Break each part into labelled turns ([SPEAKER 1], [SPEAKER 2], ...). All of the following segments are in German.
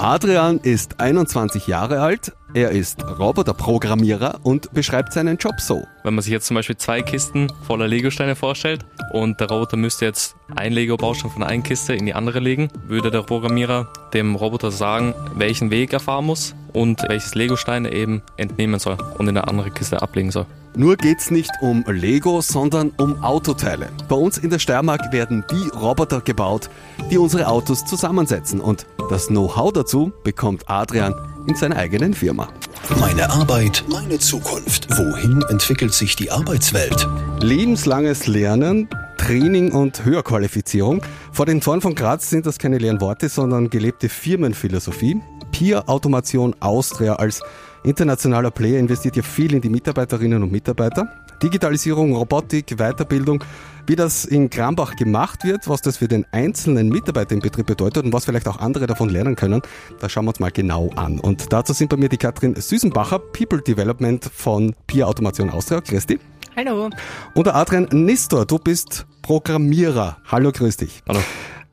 [SPEAKER 1] Adrian ist 21 Jahre alt, er ist Roboterprogrammierer und beschreibt seinen Job so.
[SPEAKER 2] Wenn man sich jetzt zum Beispiel zwei Kisten voller Legosteine vorstellt und der Roboter müsste jetzt ein Lego-Baustein von einer Kiste in die andere legen, würde der Programmierer dem Roboter sagen, welchen Weg er fahren muss und welches Legostein er eben entnehmen soll und in eine andere Kiste ablegen soll.
[SPEAKER 1] Nur geht's nicht um Lego, sondern um Autoteile. Bei uns in der Steiermark werden die Roboter gebaut, die unsere Autos zusammensetzen. Und das Know-how dazu bekommt Adrian in seiner eigenen Firma.
[SPEAKER 3] Meine Arbeit, meine Zukunft. Wohin entwickelt sich die Arbeitswelt?
[SPEAKER 1] Lebenslanges Lernen, Training und Höherqualifizierung. Vor den Toren von Graz sind das keine leeren Worte, sondern gelebte Firmenphilosophie. Peer Automation Austria als internationaler Player investiert ja viel in die Mitarbeiterinnen und Mitarbeiter. Digitalisierung, Robotik, Weiterbildung, wie das in Krambach gemacht wird, was das für den einzelnen Mitarbeiter im Betrieb bedeutet und was vielleicht auch andere davon lernen können, das schauen wir uns mal genau an. Und dazu sind bei mir die Katrin Süßenbacher, People Development von Peer Automation Austria. Grüß dich.
[SPEAKER 4] Hallo.
[SPEAKER 1] Und der Adrian Nistor, du bist Programmierer. Hallo, grüß dich.
[SPEAKER 2] Hallo.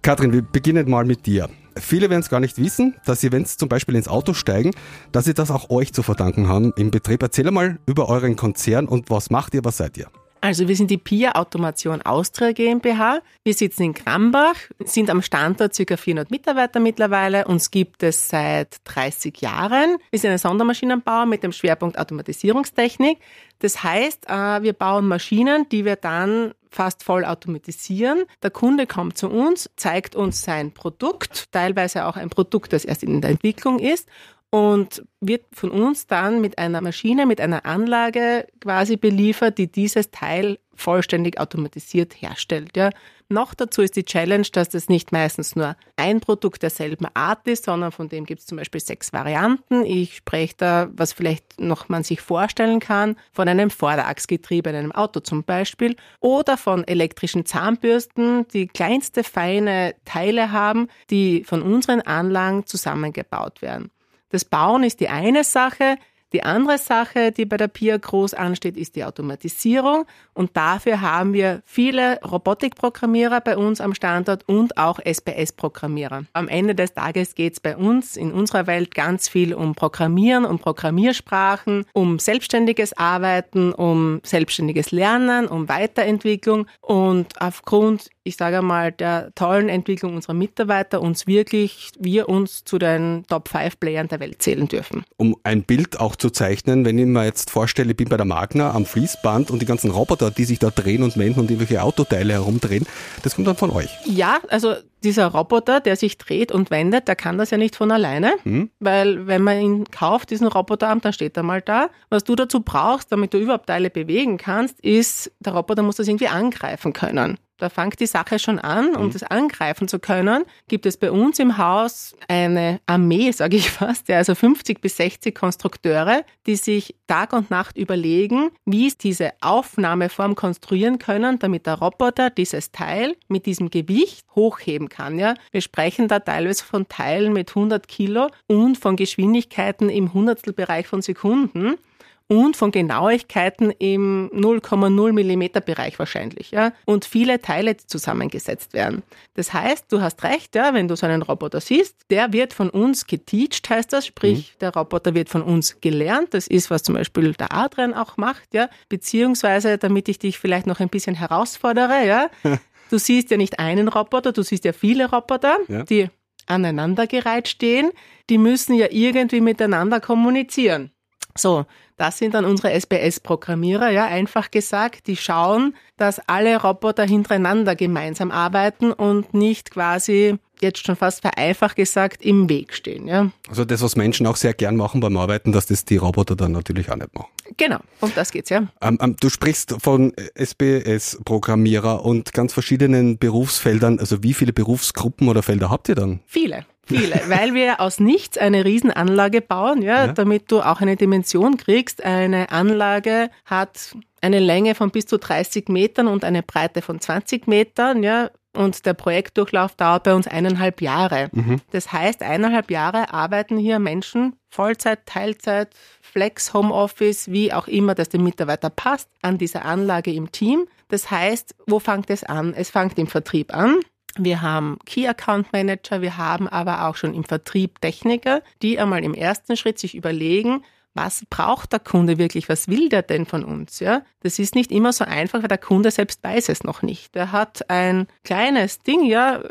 [SPEAKER 1] Katrin, wir beginnen mal mit dir. Viele werden es gar nicht wissen, dass sie, wenn sie zum Beispiel ins Auto steigen, dass sie das auch euch zu verdanken haben im Betrieb. Erzähl mal über euren Konzern und was macht ihr, was seid ihr?
[SPEAKER 4] Also wir sind die PIA Automation Austria GmbH. Wir sitzen in Krambach, sind am Standort ca. 400 Mitarbeiter mittlerweile. Uns gibt es seit 30 Jahren. Wir sind ein Sondermaschinenbauer mit dem Schwerpunkt Automatisierungstechnik. Das heißt, äh, wir bauen Maschinen, die wir dann fast voll automatisieren. Der Kunde kommt zu uns, zeigt uns sein Produkt, teilweise auch ein Produkt, das erst in der Entwicklung ist und wird von uns dann mit einer Maschine, mit einer Anlage quasi beliefert, die dieses Teil vollständig automatisiert herstellt. Ja. Noch dazu ist die Challenge, dass das nicht meistens nur ein Produkt derselben Art ist, sondern von dem gibt es zum Beispiel sechs Varianten. Ich spreche da, was vielleicht noch man sich vorstellen kann, von einem Vorderachsgetriebe in einem Auto zum Beispiel oder von elektrischen Zahnbürsten, die kleinste feine Teile haben, die von unseren Anlagen zusammengebaut werden. Das Bauen ist die eine Sache. Die andere Sache, die bei der PIA groß ansteht, ist die Automatisierung. Und dafür haben wir viele Robotikprogrammierer bei uns am Standort und auch SPS-Programmierer. Am Ende des Tages geht es bei uns in unserer Welt ganz viel um Programmieren, um Programmiersprachen, um selbstständiges Arbeiten, um selbstständiges Lernen, um Weiterentwicklung. Und aufgrund ich sage mal, der tollen Entwicklung unserer Mitarbeiter uns wirklich, wir uns zu den Top 5 Playern der Welt zählen dürfen.
[SPEAKER 1] Um ein Bild auch zu zeichnen, wenn ich mir jetzt vorstelle, ich bin bei der Magna am Fließband und die ganzen Roboter, die sich da drehen und wenden und irgendwelche Autoteile herumdrehen, das kommt dann von euch.
[SPEAKER 4] Ja, also dieser Roboter, der sich dreht und wendet, der kann das ja nicht von alleine, hm. weil wenn man ihn kauft, diesen Roboterarm, dann steht er mal da. Was du dazu brauchst, damit du überhaupt Teile bewegen kannst, ist, der Roboter muss das irgendwie angreifen können. Da fängt die Sache schon an, um mhm. das angreifen zu können. Gibt es bei uns im Haus eine Armee, sage ich fast, ja, also 50 bis 60 Konstrukteure, die sich Tag und Nacht überlegen, wie sie diese Aufnahmeform konstruieren können, damit der Roboter dieses Teil mit diesem Gewicht hochheben kann. Ja. Wir sprechen da teilweise von Teilen mit 100 Kilo und von Geschwindigkeiten im Hundertstelbereich von Sekunden und von Genauigkeiten im 0,0 Millimeter Bereich wahrscheinlich, ja, und viele Teile, die zusammengesetzt werden. Das heißt, du hast recht, ja, wenn du so einen Roboter siehst, der wird von uns geteacht, heißt das, sprich, mhm. der Roboter wird von uns gelernt. Das ist, was zum Beispiel der Adrian auch macht, ja, beziehungsweise, damit ich dich vielleicht noch ein bisschen herausfordere, ja, du siehst ja nicht einen Roboter, du siehst ja viele Roboter, ja. die aneinandergereiht stehen, die müssen ja irgendwie miteinander kommunizieren. So, das sind dann unsere SPS-Programmierer, ja, einfach gesagt, die schauen, dass alle Roboter hintereinander gemeinsam arbeiten und nicht quasi jetzt schon fast vereinfacht gesagt im Weg stehen. Ja.
[SPEAKER 1] Also das, was Menschen auch sehr gern machen beim Arbeiten, dass das die Roboter dann natürlich auch nicht machen.
[SPEAKER 4] Genau, um das geht's ja.
[SPEAKER 1] Ähm, ähm, du sprichst von SPS-Programmierer und ganz verschiedenen Berufsfeldern. Also wie viele Berufsgruppen oder Felder habt ihr dann?
[SPEAKER 4] Viele. Viele, weil wir aus nichts eine Riesenanlage bauen, ja, ja, damit du auch eine Dimension kriegst. Eine Anlage hat eine Länge von bis zu 30 Metern und eine Breite von 20 Metern, ja. Und der Projektdurchlauf dauert bei uns eineinhalb Jahre. Mhm. Das heißt, eineinhalb Jahre arbeiten hier Menschen Vollzeit, Teilzeit, Flex, Homeoffice, wie auch immer das dem Mitarbeiter passt, an dieser Anlage im Team. Das heißt, wo fängt es an? Es fängt im Vertrieb an. Wir haben Key Account Manager, wir haben aber auch schon im Vertrieb Techniker, die einmal im ersten Schritt sich überlegen, was braucht der Kunde wirklich, was will der denn von uns? Ja, das ist nicht immer so einfach, weil der Kunde selbst weiß es noch nicht. Er hat ein kleines Ding, ja,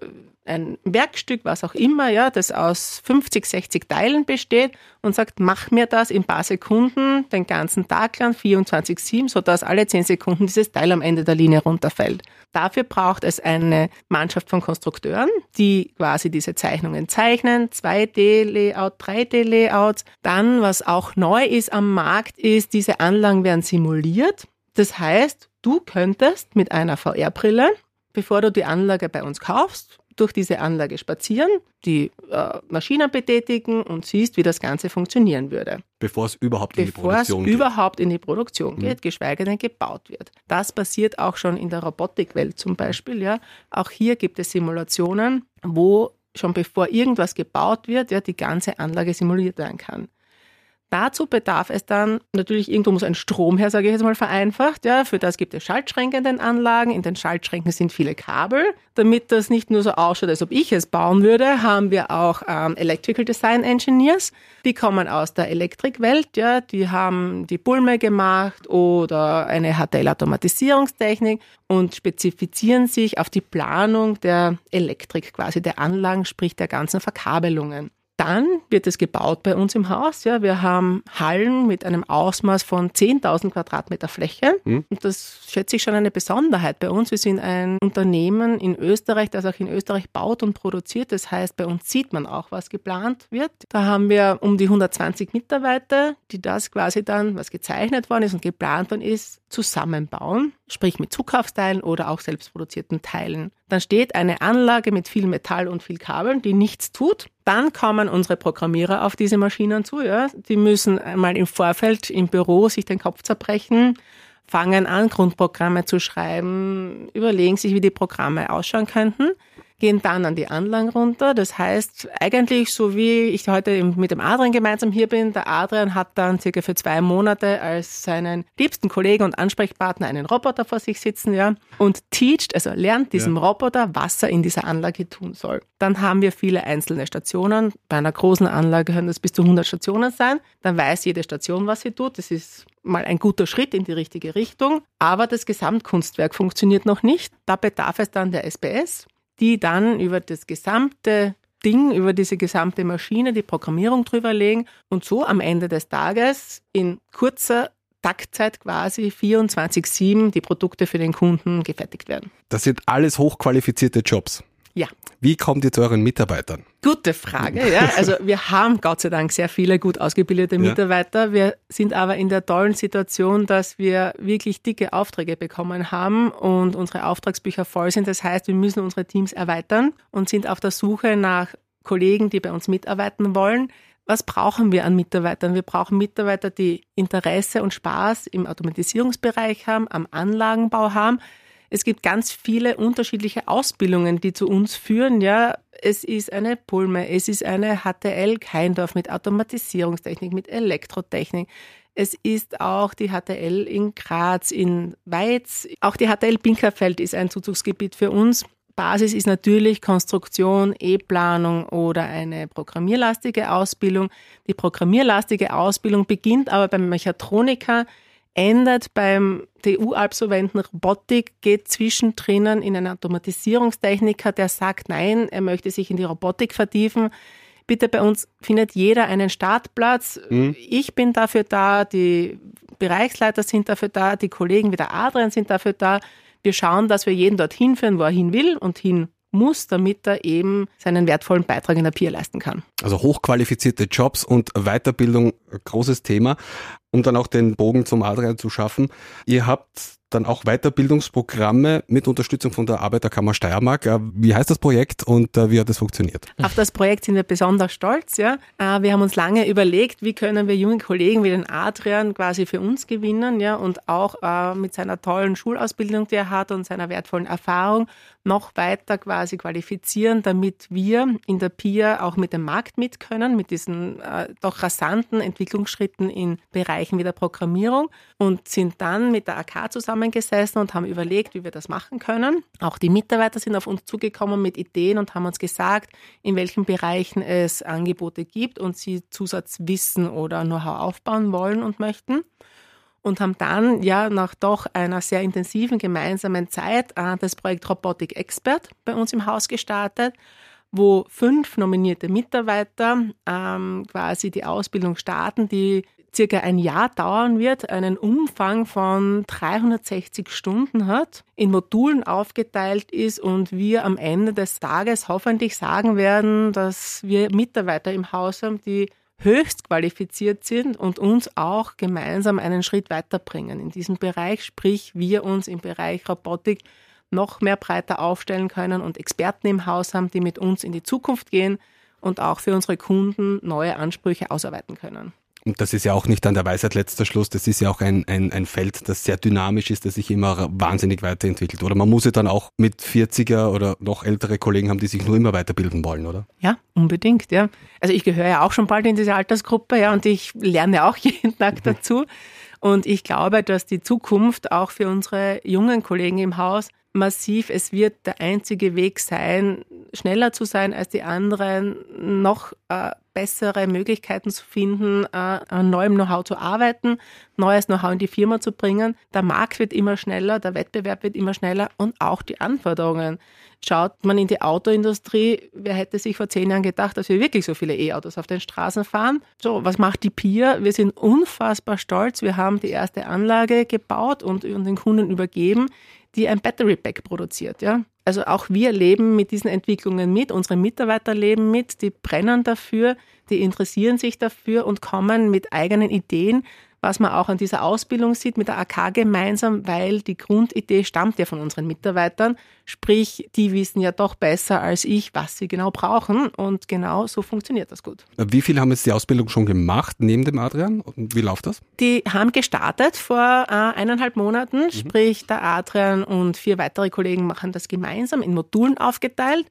[SPEAKER 4] ein Werkstück, was auch immer, ja, das aus 50, 60 Teilen besteht und sagt, mach mir das in paar Sekunden den ganzen Tag lang, 24-7, sodass alle 10 Sekunden dieses Teil am Ende der Linie runterfällt. Dafür braucht es eine Mannschaft von Konstrukteuren, die quasi diese Zeichnungen zeichnen, 2D-Layout, 3D-Layouts. Dann, was auch neu ist am Markt, ist, diese Anlagen werden simuliert. Das heißt, du könntest mit einer VR-Brille, bevor du die Anlage bei uns kaufst, durch diese Anlage spazieren, die äh, Maschinen betätigen und siehst, wie das Ganze funktionieren würde.
[SPEAKER 1] Bevor es überhaupt in
[SPEAKER 4] Bevor
[SPEAKER 1] die Produktion
[SPEAKER 4] es
[SPEAKER 1] geht.
[SPEAKER 4] überhaupt in die Produktion
[SPEAKER 1] Mhm.
[SPEAKER 4] geht, geschweige denn gebaut wird. Das passiert auch schon in der Robotikwelt zum Beispiel. Ja. Auch hier gibt es Simulationen, wo schon bevor irgendwas gebaut wird, ja, die ganze Anlage simuliert werden kann. Dazu bedarf es dann, natürlich irgendwo muss ein Strom her, sage ich jetzt mal vereinfacht. Ja, für das gibt es Schaltschränke in den Anlagen. In den Schaltschränken sind viele Kabel. Damit das nicht nur so ausschaut, als ob ich es bauen würde, haben wir auch ähm, Electrical Design Engineers. Die kommen aus der Elektrikwelt. Ja, die haben die Bulme gemacht oder eine HTL-Automatisierungstechnik und spezifizieren sich auf die Planung der Elektrik, quasi der Anlagen, sprich der ganzen Verkabelungen. Dann wird es gebaut bei uns im Haus. Ja, wir haben Hallen mit einem Ausmaß von 10.000 Quadratmeter Fläche. Und das schätze ich schon eine Besonderheit bei uns. Wir sind ein Unternehmen in Österreich, das auch in Österreich baut und produziert. Das heißt, bei uns sieht man auch, was geplant wird. Da haben wir um die 120 Mitarbeiter, die das quasi dann, was gezeichnet worden ist und geplant worden ist, zusammenbauen. Sprich mit Zukaufsteilen oder auch selbstproduzierten Teilen. Dann steht eine Anlage mit viel Metall und viel Kabeln, die nichts tut. Dann kommen unsere Programmierer auf diese Maschinen zu. Ja. Die müssen einmal im Vorfeld im Büro sich den Kopf zerbrechen, fangen an, Grundprogramme zu schreiben, überlegen sich, wie die Programme ausschauen könnten, gehen dann an die Anlagen runter. Das heißt, eigentlich so wie ich heute mit dem Adrian gemeinsam hier bin, der Adrian hat dann circa für zwei Monate als seinen liebsten Kollegen und Ansprechpartner einen Roboter vor sich sitzen, ja, und teacht, also lernt diesem Roboter, was er in dieser Anlage tun soll. Dann haben wir viele einzelne Stationen. Bei einer großen Anlage können das bis zu 100 Stationen sein. Dann weiß jede Station, was sie tut. Das ist mal ein guter Schritt in die richtige Richtung. Aber das Gesamtkunstwerk funktioniert noch nicht. Da bedarf es dann der SBS, die dann über das gesamte Ding, über diese gesamte Maschine die Programmierung drüber legen und so am Ende des Tages in kurzer Taktzeit quasi 24-7 die Produkte für den Kunden gefertigt werden.
[SPEAKER 1] Das sind alles hochqualifizierte Jobs.
[SPEAKER 4] Ja.
[SPEAKER 1] Wie kommt ihr zu euren Mitarbeitern?
[SPEAKER 4] Gute Frage, ja. Also wir haben Gott sei Dank sehr viele gut ausgebildete
[SPEAKER 1] Ja.
[SPEAKER 4] Mitarbeiter. Wir sind aber in der tollen Situation, dass wir wirklich dicke Aufträge bekommen haben und unsere Auftragsbücher voll sind. Das heißt, wir müssen unsere Teams erweitern und sind auf der Suche nach Kollegen, die bei uns mitarbeiten wollen. Was brauchen wir an Mitarbeitern? Wir brauchen Mitarbeiter, die Interesse und Spaß im Automatisierungsbereich haben, am Anlagenbau haben. Es gibt ganz viele unterschiedliche Ausbildungen, die zu uns führen. Ja, es ist eine Pulme, es ist eine HTL Keindorf mit Automatisierungstechnik, mit Elektrotechnik. Es ist auch die HTL in Graz, in Weiz. Auch die HTL Binkerfeld ist ein Zuzugsgebiet für uns. Basis ist natürlich Konstruktion, E-Planung oder eine programmierlastige Ausbildung. Die programmierlastige Ausbildung beginnt aber beim Mechatroniker, endet beim TU-Absolventen Robotik, geht zwischendrin in einen Automatisierungstechniker, der sagt, nein, er möchte sich in die Robotik vertiefen. Bitte bei uns findet jeder einen Startplatz. Ich bin dafür da, die Bereichsleiter sind dafür da, die Kollegen wie der Adrian sind dafür da. Wir schauen, dass wir jeden dorthin führen, wo er hin will und hin muss, damit er eben seinen wertvollen Beitrag in der PIA leisten kann.
[SPEAKER 1] Also hochqualifizierte Jobs und Weiterbildung, großes Thema, um dann auch den Bogen zum Adrian zu schaffen. Ihr habt dann auch Weiterbildungsprogramme mit Unterstützung von der Arbeiterkammer Steiermark. Äh, Wie heißt das Projekt und äh, wie hat das funktioniert?
[SPEAKER 4] Auf das Projekt sind wir besonders stolz. Ja. Äh, Wir haben uns lange überlegt, wie können wir junge Kollegen wie den Adrian quasi für uns gewinnen ja, und auch mit seiner tollen Schulausbildung, die er hat und seiner wertvollen Erfahrung noch weiter quasi qualifizieren, damit wir in der PIA auch mit dem Markt mit können, mit diesen doch rasanten Entwicklungsschritten in Bereichen Bereichen wie der Programmierung und sind dann mit der AK zusammengesessen und haben überlegt, wie wir das machen können. Auch die Mitarbeiter sind auf uns zugekommen mit Ideen und haben uns gesagt, in welchen Bereichen es Angebote gibt und sie Zusatzwissen oder Know-how aufbauen wollen und möchten und haben dann ja nach doch einer sehr intensiven gemeinsamen Zeit äh, das Projekt Robotic Expert bei uns im Haus gestartet, wo fünf nominierte Mitarbeiter ähm, quasi die Ausbildung starten, die circa ein Jahr dauern wird, einen Umfang von 360 Stunden hat, in Modulen aufgeteilt ist und wir am Ende des Tages hoffentlich sagen werden, dass wir Mitarbeiter im Haus haben, die höchst qualifiziert sind und uns auch gemeinsam einen Schritt weiterbringen in diesem Bereich, sprich wir uns im Bereich Robotik noch mehr breiter aufstellen können und Experten im Haus haben, die mit uns in die Zukunft gehen und auch für unsere Kunden neue Ansprüche ausarbeiten können.
[SPEAKER 1] Und das ist ja auch nicht dann der Weisheit letzter Schluss, das ist ja auch ein, ein, ein Feld, das sehr dynamisch ist, das sich immer wahnsinnig weiterentwickelt. Oder man muss ja dann auch mit 40er oder noch ältere Kollegen haben, die sich nur immer weiterbilden wollen, oder?
[SPEAKER 4] Ja, unbedingt, ja. Also ich gehöre ja auch schon bald in diese Altersgruppe, ja, und ich lerne auch jeden Tag dazu. Und ich glaube, dass die Zukunft auch für unsere jungen Kollegen im Haus massiv. Es wird der einzige Weg sein, schneller zu sein als die anderen, noch äh, bessere Möglichkeiten zu finden, äh, an neuem Know-how zu arbeiten, neues Know-how in die Firma zu bringen. Der Markt wird immer schneller, der Wettbewerb wird immer schneller und auch die Anforderungen. Schaut man in die Autoindustrie, wer hätte sich vor zehn Jahren gedacht, dass wir wirklich so viele E-Autos auf den Straßen fahren? So, was macht die PIA? Wir sind unfassbar stolz. Wir haben die erste Anlage gebaut und den Kunden übergeben die ein Battery Pack produziert. Ja? Also auch wir leben mit diesen Entwicklungen mit, unsere Mitarbeiter leben mit, die brennen dafür, die interessieren sich dafür und kommen mit eigenen Ideen, was man auch an dieser Ausbildung sieht mit der AK gemeinsam, weil die Grundidee stammt ja von unseren Mitarbeitern. Sprich, die wissen ja doch besser als ich, was sie genau brauchen. Und genau so funktioniert das gut.
[SPEAKER 1] Wie viel haben jetzt die Ausbildung schon gemacht neben dem Adrian? Und wie läuft das?
[SPEAKER 4] Die haben gestartet vor äh, eineinhalb Monaten. Mhm. Sprich, der Adrian und vier weitere Kollegen machen das gemeinsam in Modulen aufgeteilt.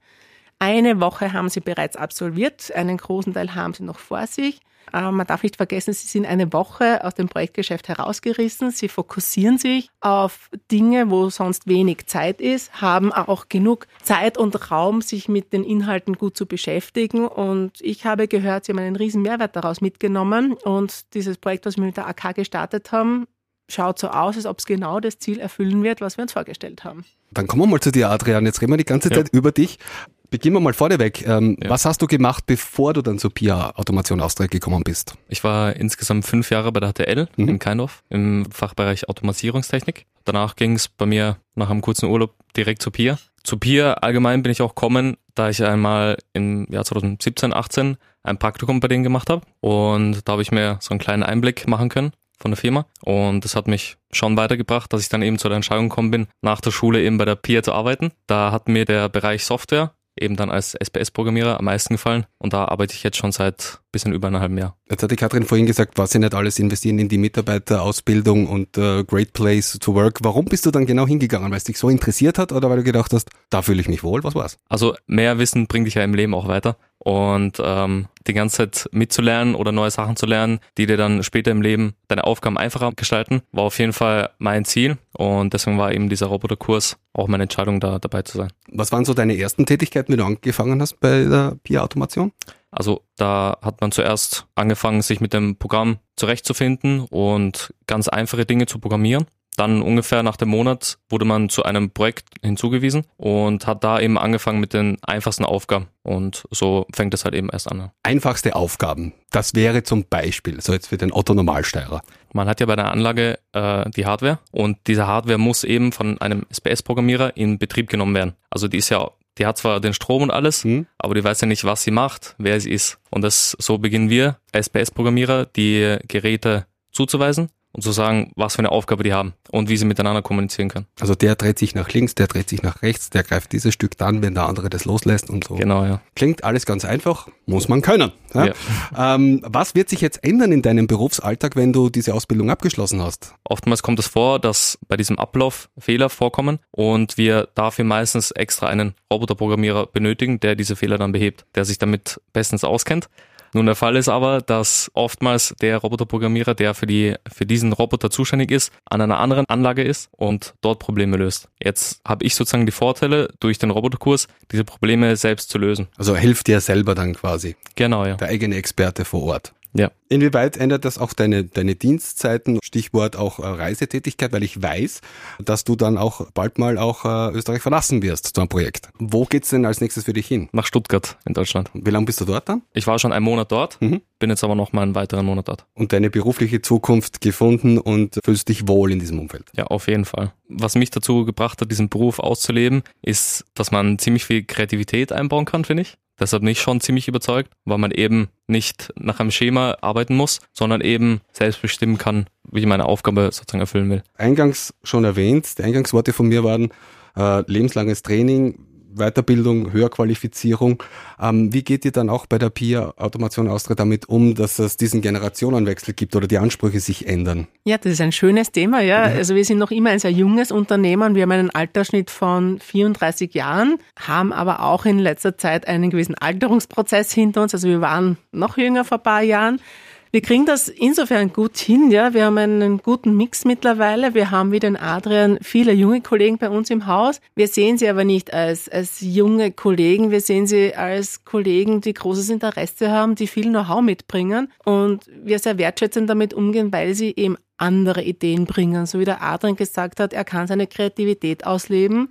[SPEAKER 4] Eine Woche haben sie bereits absolviert, einen großen Teil haben sie noch vor sich. Äh, man darf nicht vergessen, sie sind eine Woche aus dem Projektgeschäft herausgerissen. Sie fokussieren sich auf Dinge, wo sonst wenig Zeit ist, haben auch genug Zeit und Raum, sich mit den Inhalten gut zu beschäftigen. Und ich habe gehört, sie haben einen riesen Mehrwert daraus mitgenommen. Und dieses Projekt, was wir mit der AK gestartet haben, schaut so aus, als ob es genau das Ziel erfüllen wird, was wir uns vorgestellt haben.
[SPEAKER 1] Dann kommen wir mal zu dir, Adrian. Jetzt reden wir die ganze Zeit ja. über dich. Beginnen wir mal vorneweg. Ähm, ja. Was hast du gemacht, bevor du dann zur PIA Automation Austria gekommen bist?
[SPEAKER 2] Ich war insgesamt fünf Jahre bei der HTL mhm. in Keindorf im Fachbereich Automatisierungstechnik. Danach ging es bei mir nach einem kurzen Urlaub direkt zur PIA. Zu PIA allgemein bin ich auch gekommen, da ich einmal im Jahr 2017, 18 ein Praktikum bei denen gemacht habe. Und da habe ich mir so einen kleinen Einblick machen können von der Firma. Und das hat mich schon weitergebracht, dass ich dann eben zu der Entscheidung gekommen bin, nach der Schule eben bei der PIA zu arbeiten. Da hat mir der Bereich Software eben dann als SPS-Programmierer am meisten gefallen. Und da arbeite ich jetzt schon seit bisschen über einem halben Jahr.
[SPEAKER 1] Jetzt hat die Katrin vorhin gesagt, was sie nicht alles investieren in die Mitarbeiterausbildung und uh, Great Place to Work. Warum bist du dann genau hingegangen? Weil es dich so interessiert hat oder weil du gedacht hast, da fühle ich mich wohl? Was war's?
[SPEAKER 2] Also mehr Wissen bringt dich ja im Leben auch weiter. Und ähm, die ganze Zeit mitzulernen oder neue Sachen zu lernen, die dir dann später im Leben deine Aufgaben einfacher gestalten, war auf jeden Fall mein Ziel. Und deswegen war eben dieser Roboterkurs auch meine Entscheidung, da dabei zu sein.
[SPEAKER 1] Was waren so deine ersten Tätigkeiten, wie du angefangen hast bei der Pia-Automation?
[SPEAKER 2] Also da hat man zuerst angefangen, sich mit dem Programm zurechtzufinden und ganz einfache Dinge zu programmieren. Dann ungefähr nach dem Monat wurde man zu einem Projekt hinzugewiesen und hat da eben angefangen mit den einfachsten Aufgaben. Und so fängt es halt eben erst an.
[SPEAKER 1] Einfachste Aufgaben. Das wäre zum Beispiel, so jetzt für den Otto-Normalsteuerer.
[SPEAKER 2] Man hat ja bei der Anlage äh, die Hardware und diese Hardware muss eben von einem SPS-Programmierer in Betrieb genommen werden. Also die ist ja die hat zwar den Strom und alles, mhm. aber die weiß ja nicht, was sie macht, wer sie ist. Und das so beginnen wir, SPS-Programmierer, die Geräte zuzuweisen und zu sagen, was für eine Aufgabe die haben und wie sie miteinander kommunizieren können.
[SPEAKER 1] Also der dreht sich nach links, der dreht sich nach rechts, der greift dieses Stück dann, wenn der andere das loslässt und so.
[SPEAKER 2] Genau, ja.
[SPEAKER 1] Klingt alles ganz einfach, muss man können. Ja? Ja. Ähm, was wird sich jetzt ändern in deinem Berufsalltag, wenn du diese Ausbildung abgeschlossen hast?
[SPEAKER 2] Oftmals kommt es vor, dass bei diesem Ablauf Fehler vorkommen und wir dafür meistens extra einen Roboterprogrammierer benötigen, der diese Fehler dann behebt, der sich damit bestens auskennt. Nun, der Fall ist aber, dass oftmals der Roboterprogrammierer, der für, die, für diesen Roboter zuständig ist, an einer anderen Anlage ist und dort Probleme löst. Jetzt habe ich sozusagen die Vorteile, durch den Roboterkurs diese Probleme selbst zu lösen.
[SPEAKER 1] Also hilft dir selber dann quasi.
[SPEAKER 2] Genau, ja.
[SPEAKER 1] Der eigene Experte vor Ort.
[SPEAKER 2] Ja.
[SPEAKER 1] Inwieweit ändert das auch deine, deine Dienstzeiten? Stichwort auch äh, Reisetätigkeit, weil ich weiß, dass du dann auch bald mal auch äh, Österreich verlassen wirst zu einem Projekt. Wo geht's denn als nächstes für dich hin?
[SPEAKER 2] Nach Stuttgart in Deutschland.
[SPEAKER 1] Wie lange bist du dort dann?
[SPEAKER 2] Ich war schon einen Monat dort,
[SPEAKER 1] Mhm.
[SPEAKER 2] bin jetzt aber noch mal einen weiteren Monat dort.
[SPEAKER 1] Und deine berufliche Zukunft gefunden und fühlst dich wohl in diesem Umfeld.
[SPEAKER 2] Ja, auf jeden Fall. Was mich dazu gebracht hat, diesen Beruf auszuleben, ist, dass man ziemlich viel Kreativität einbauen kann, finde ich. Deshalb bin ich schon ziemlich überzeugt, weil man eben nicht nach einem Schema arbeiten muss, sondern eben selbst bestimmen kann, wie ich meine Aufgabe sozusagen erfüllen will.
[SPEAKER 1] Eingangs schon erwähnt, die Eingangsworte von mir waren äh, lebenslanges Training, Weiterbildung, Höherqualifizierung. Ähm, wie geht ihr dann auch bei der PIA Automation Austria damit um, dass es diesen Generationenwechsel gibt oder die Ansprüche sich ändern?
[SPEAKER 4] Ja, das ist ein schönes Thema, ja. Also wir sind noch immer ein sehr junges Unternehmen. Wir haben einen Altersschnitt von 34 Jahren, haben aber auch in letzter Zeit einen gewissen Alterungsprozess hinter uns. Also wir waren noch jünger vor ein paar Jahren. Wir kriegen das insofern gut hin, ja. Wir haben einen guten Mix mittlerweile. Wir haben wie den Adrian viele junge Kollegen bei uns im Haus. Wir sehen sie aber nicht als, als junge Kollegen. Wir sehen sie als Kollegen, die großes Interesse haben, die viel Know-how mitbringen und wir sehr wertschätzend damit umgehen, weil sie eben andere Ideen bringen. So wie der Adrian gesagt hat, er kann seine Kreativität ausleben.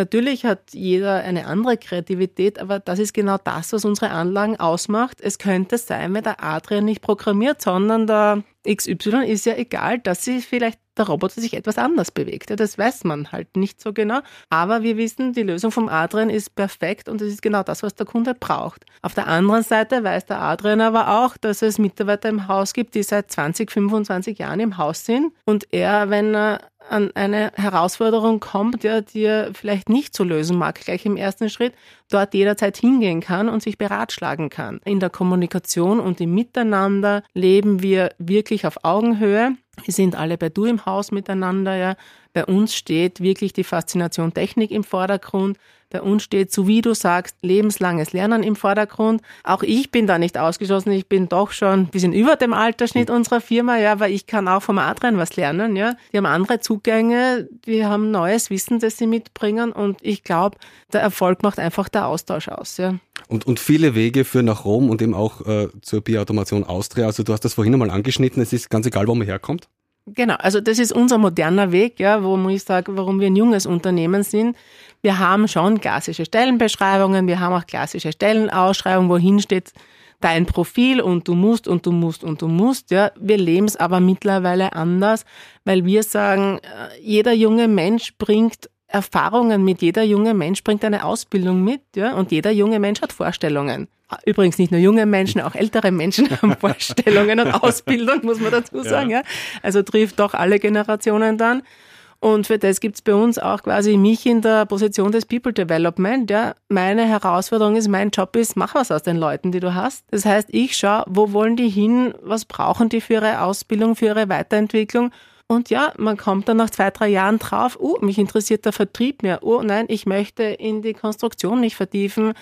[SPEAKER 4] Natürlich hat jeder eine andere Kreativität, aber das ist genau das, was unsere Anlagen ausmacht. Es könnte sein, wenn der Adrian nicht programmiert, sondern der XY ist ja egal, dass sie vielleicht der Roboter sich etwas anders bewegt. Das weiß man halt nicht so genau. Aber wir wissen, die Lösung vom Adrian ist perfekt und es ist genau das, was der Kunde braucht. Auf der anderen Seite weiß der Adrian aber auch, dass es Mitarbeiter im Haus gibt, die seit 20, 25 Jahren im Haus sind und er, wenn er an eine Herausforderung kommt, ja, die er vielleicht nicht so lösen mag, gleich im ersten Schritt, dort jederzeit hingehen kann und sich beratschlagen kann. In der Kommunikation und im Miteinander leben wir wirklich auf Augenhöhe. Wir sind alle bei Du im Haus miteinander, ja. Bei uns steht wirklich die Faszination Technik im Vordergrund. Bei uns steht, so wie du sagst, lebenslanges Lernen im Vordergrund. Auch ich bin da nicht ausgeschlossen. Ich bin doch schon ein bisschen über dem Altersschnitt unserer Firma, ja, weil ich kann auch vom Adrian was lernen, ja. Die haben andere Zugänge, die haben neues Wissen, das sie mitbringen und ich glaube, der Erfolg macht einfach der Austausch aus, ja.
[SPEAKER 1] Und, und viele Wege führen nach Rom und eben auch äh, zur Bioautomation Austria. Also du hast das vorhin einmal angeschnitten, es ist ganz egal, wo man herkommt.
[SPEAKER 4] Genau, also das ist unser moderner Weg, ja, wo ich sage, warum wir ein junges Unternehmen sind. Wir haben schon klassische Stellenbeschreibungen, wir haben auch klassische Stellenausschreibungen, wohin steht dein Profil und du musst und du musst und du musst. Ja. Wir leben es aber mittlerweile anders, weil wir sagen, äh, jeder junge Mensch bringt Erfahrungen mit, jeder junge Mensch bringt eine Ausbildung mit ja, und jeder junge Mensch hat Vorstellungen. Übrigens nicht nur junge Menschen, auch ältere Menschen haben Vorstellungen und Ausbildung, muss man dazu sagen. Ja. ja. Also trifft doch alle Generationen dann. Und für das gibt's bei uns auch quasi mich in der Position des People Development. Ja. Meine Herausforderung ist, mein Job ist, mach was aus den Leuten, die du hast. Das heißt, ich schaue, wo wollen die hin, was brauchen die für ihre Ausbildung, für ihre Weiterentwicklung. Und ja, man kommt dann nach zwei, drei Jahren drauf, oh, mich interessiert der Vertrieb mehr. Oh nein, ich möchte in die Konstruktion nicht vertiefen.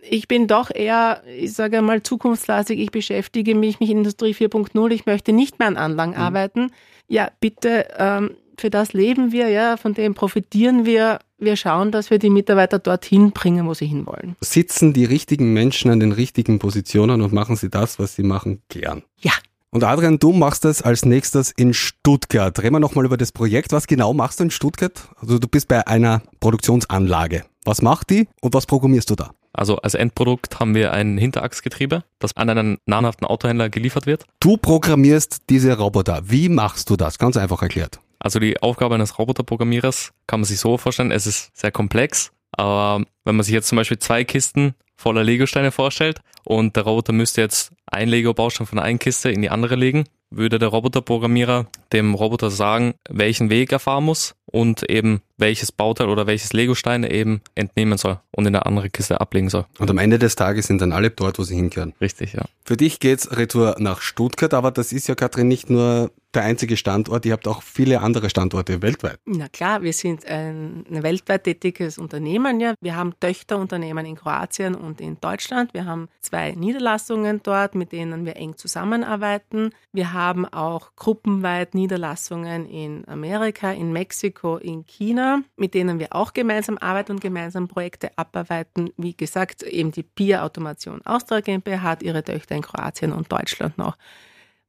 [SPEAKER 4] Ich bin doch eher, ich sage mal, zukunftslastig. Ich beschäftige mich mit Industrie 4.0. Ich möchte nicht mehr an Anlagen mhm. arbeiten. Ja, bitte, ähm, für das leben wir, ja, von dem profitieren wir. Wir schauen, dass wir die Mitarbeiter dorthin bringen, wo sie hinwollen.
[SPEAKER 1] Sitzen die richtigen Menschen an den richtigen Positionen und machen sie das, was sie machen, gern?
[SPEAKER 4] Ja,
[SPEAKER 1] und Adrian, du machst das als nächstes in Stuttgart. Reden wir nochmal über das Projekt. Was genau machst du in Stuttgart? Also du bist bei einer Produktionsanlage. Was macht die und was programmierst du da?
[SPEAKER 2] Also als Endprodukt haben wir ein Hinterachsgetriebe, das an einen namhaften Autohändler geliefert wird.
[SPEAKER 1] Du programmierst diese Roboter. Wie machst du das? Ganz einfach erklärt.
[SPEAKER 2] Also die Aufgabe eines Roboterprogrammierers kann man sich so vorstellen, es ist sehr komplex, aber wenn man sich jetzt zum Beispiel zwei Kisten voller Legosteine vorstellt und der Roboter müsste jetzt ein Lego-Baustein von einer Kiste in die andere legen, würde der Roboterprogrammierer dem Roboter sagen, welchen Weg er fahren muss und eben welches Bauteil oder welches Legostein er eben entnehmen soll und in eine andere Kiste ablegen soll.
[SPEAKER 1] Und am Ende des Tages sind dann alle dort, wo sie hingehören.
[SPEAKER 2] Richtig, ja.
[SPEAKER 1] Für dich geht's retour nach Stuttgart, aber das ist ja, Katrin, nicht nur der einzige Standort, ihr habt auch viele andere Standorte weltweit.
[SPEAKER 4] Na klar, wir sind ein, ein weltweit tätiges Unternehmen. Ja. Wir haben Töchterunternehmen in Kroatien und in Deutschland. Wir haben zwei Niederlassungen dort, mit denen wir eng zusammenarbeiten. Wir haben auch gruppenweit Niederlassungen in Amerika, in Mexiko, in China, mit denen wir auch gemeinsam arbeiten und gemeinsam Projekte abarbeiten. Wie gesagt, eben die Peer Automation Austria GmbH hat ihre Töchter in Kroatien und Deutschland noch.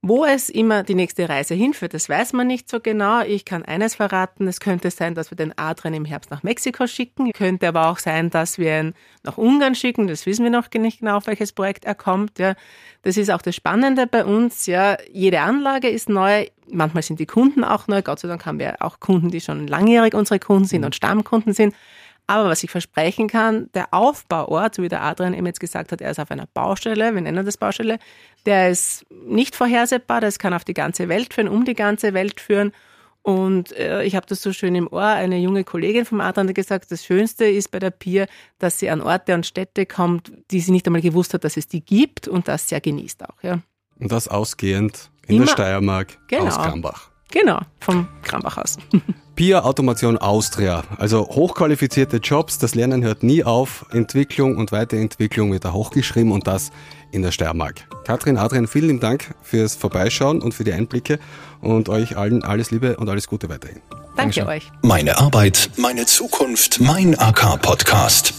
[SPEAKER 4] Wo es immer die nächste Reise hinführt, das weiß man nicht so genau. Ich kann eines verraten, es könnte sein, dass wir den Adrian im Herbst nach Mexiko schicken, könnte aber auch sein, dass wir ihn nach Ungarn schicken, das wissen wir noch nicht genau, auf welches Projekt er kommt. Ja. Das ist auch das Spannende bei uns. Ja. Jede Anlage ist neu, manchmal sind die Kunden auch neu, Gott sei Dank haben wir auch Kunden, die schon langjährig unsere Kunden sind und Stammkunden sind. Aber was ich versprechen kann, der Aufbauort, so wie der Adrian eben jetzt gesagt hat, er ist auf einer Baustelle, wir nennen das Baustelle, der ist nicht vorhersehbar, das kann auf die ganze Welt führen, um die ganze Welt führen. Und äh, ich habe das so schön im Ohr, eine junge Kollegin vom Adrian hat gesagt, das Schönste ist bei der Pier, dass sie an Orte und Städte kommt, die sie nicht einmal gewusst hat, dass es die gibt und das sehr genießt auch. Ja.
[SPEAKER 1] Und das ausgehend in Immer, der Steiermark genau. aus Krambach.
[SPEAKER 4] Genau, vom Krambachhaus.
[SPEAKER 1] Pia Automation Austria, also hochqualifizierte Jobs, das Lernen hört nie auf, Entwicklung und Weiterentwicklung wird da hochgeschrieben und das in der Steiermark. Katrin, Adrian, vielen Dank fürs Vorbeischauen und für die Einblicke und euch allen alles Liebe und alles Gute weiterhin.
[SPEAKER 4] Danke Dankeschön. euch.
[SPEAKER 3] Meine Arbeit, meine Zukunft, mein AK-Podcast.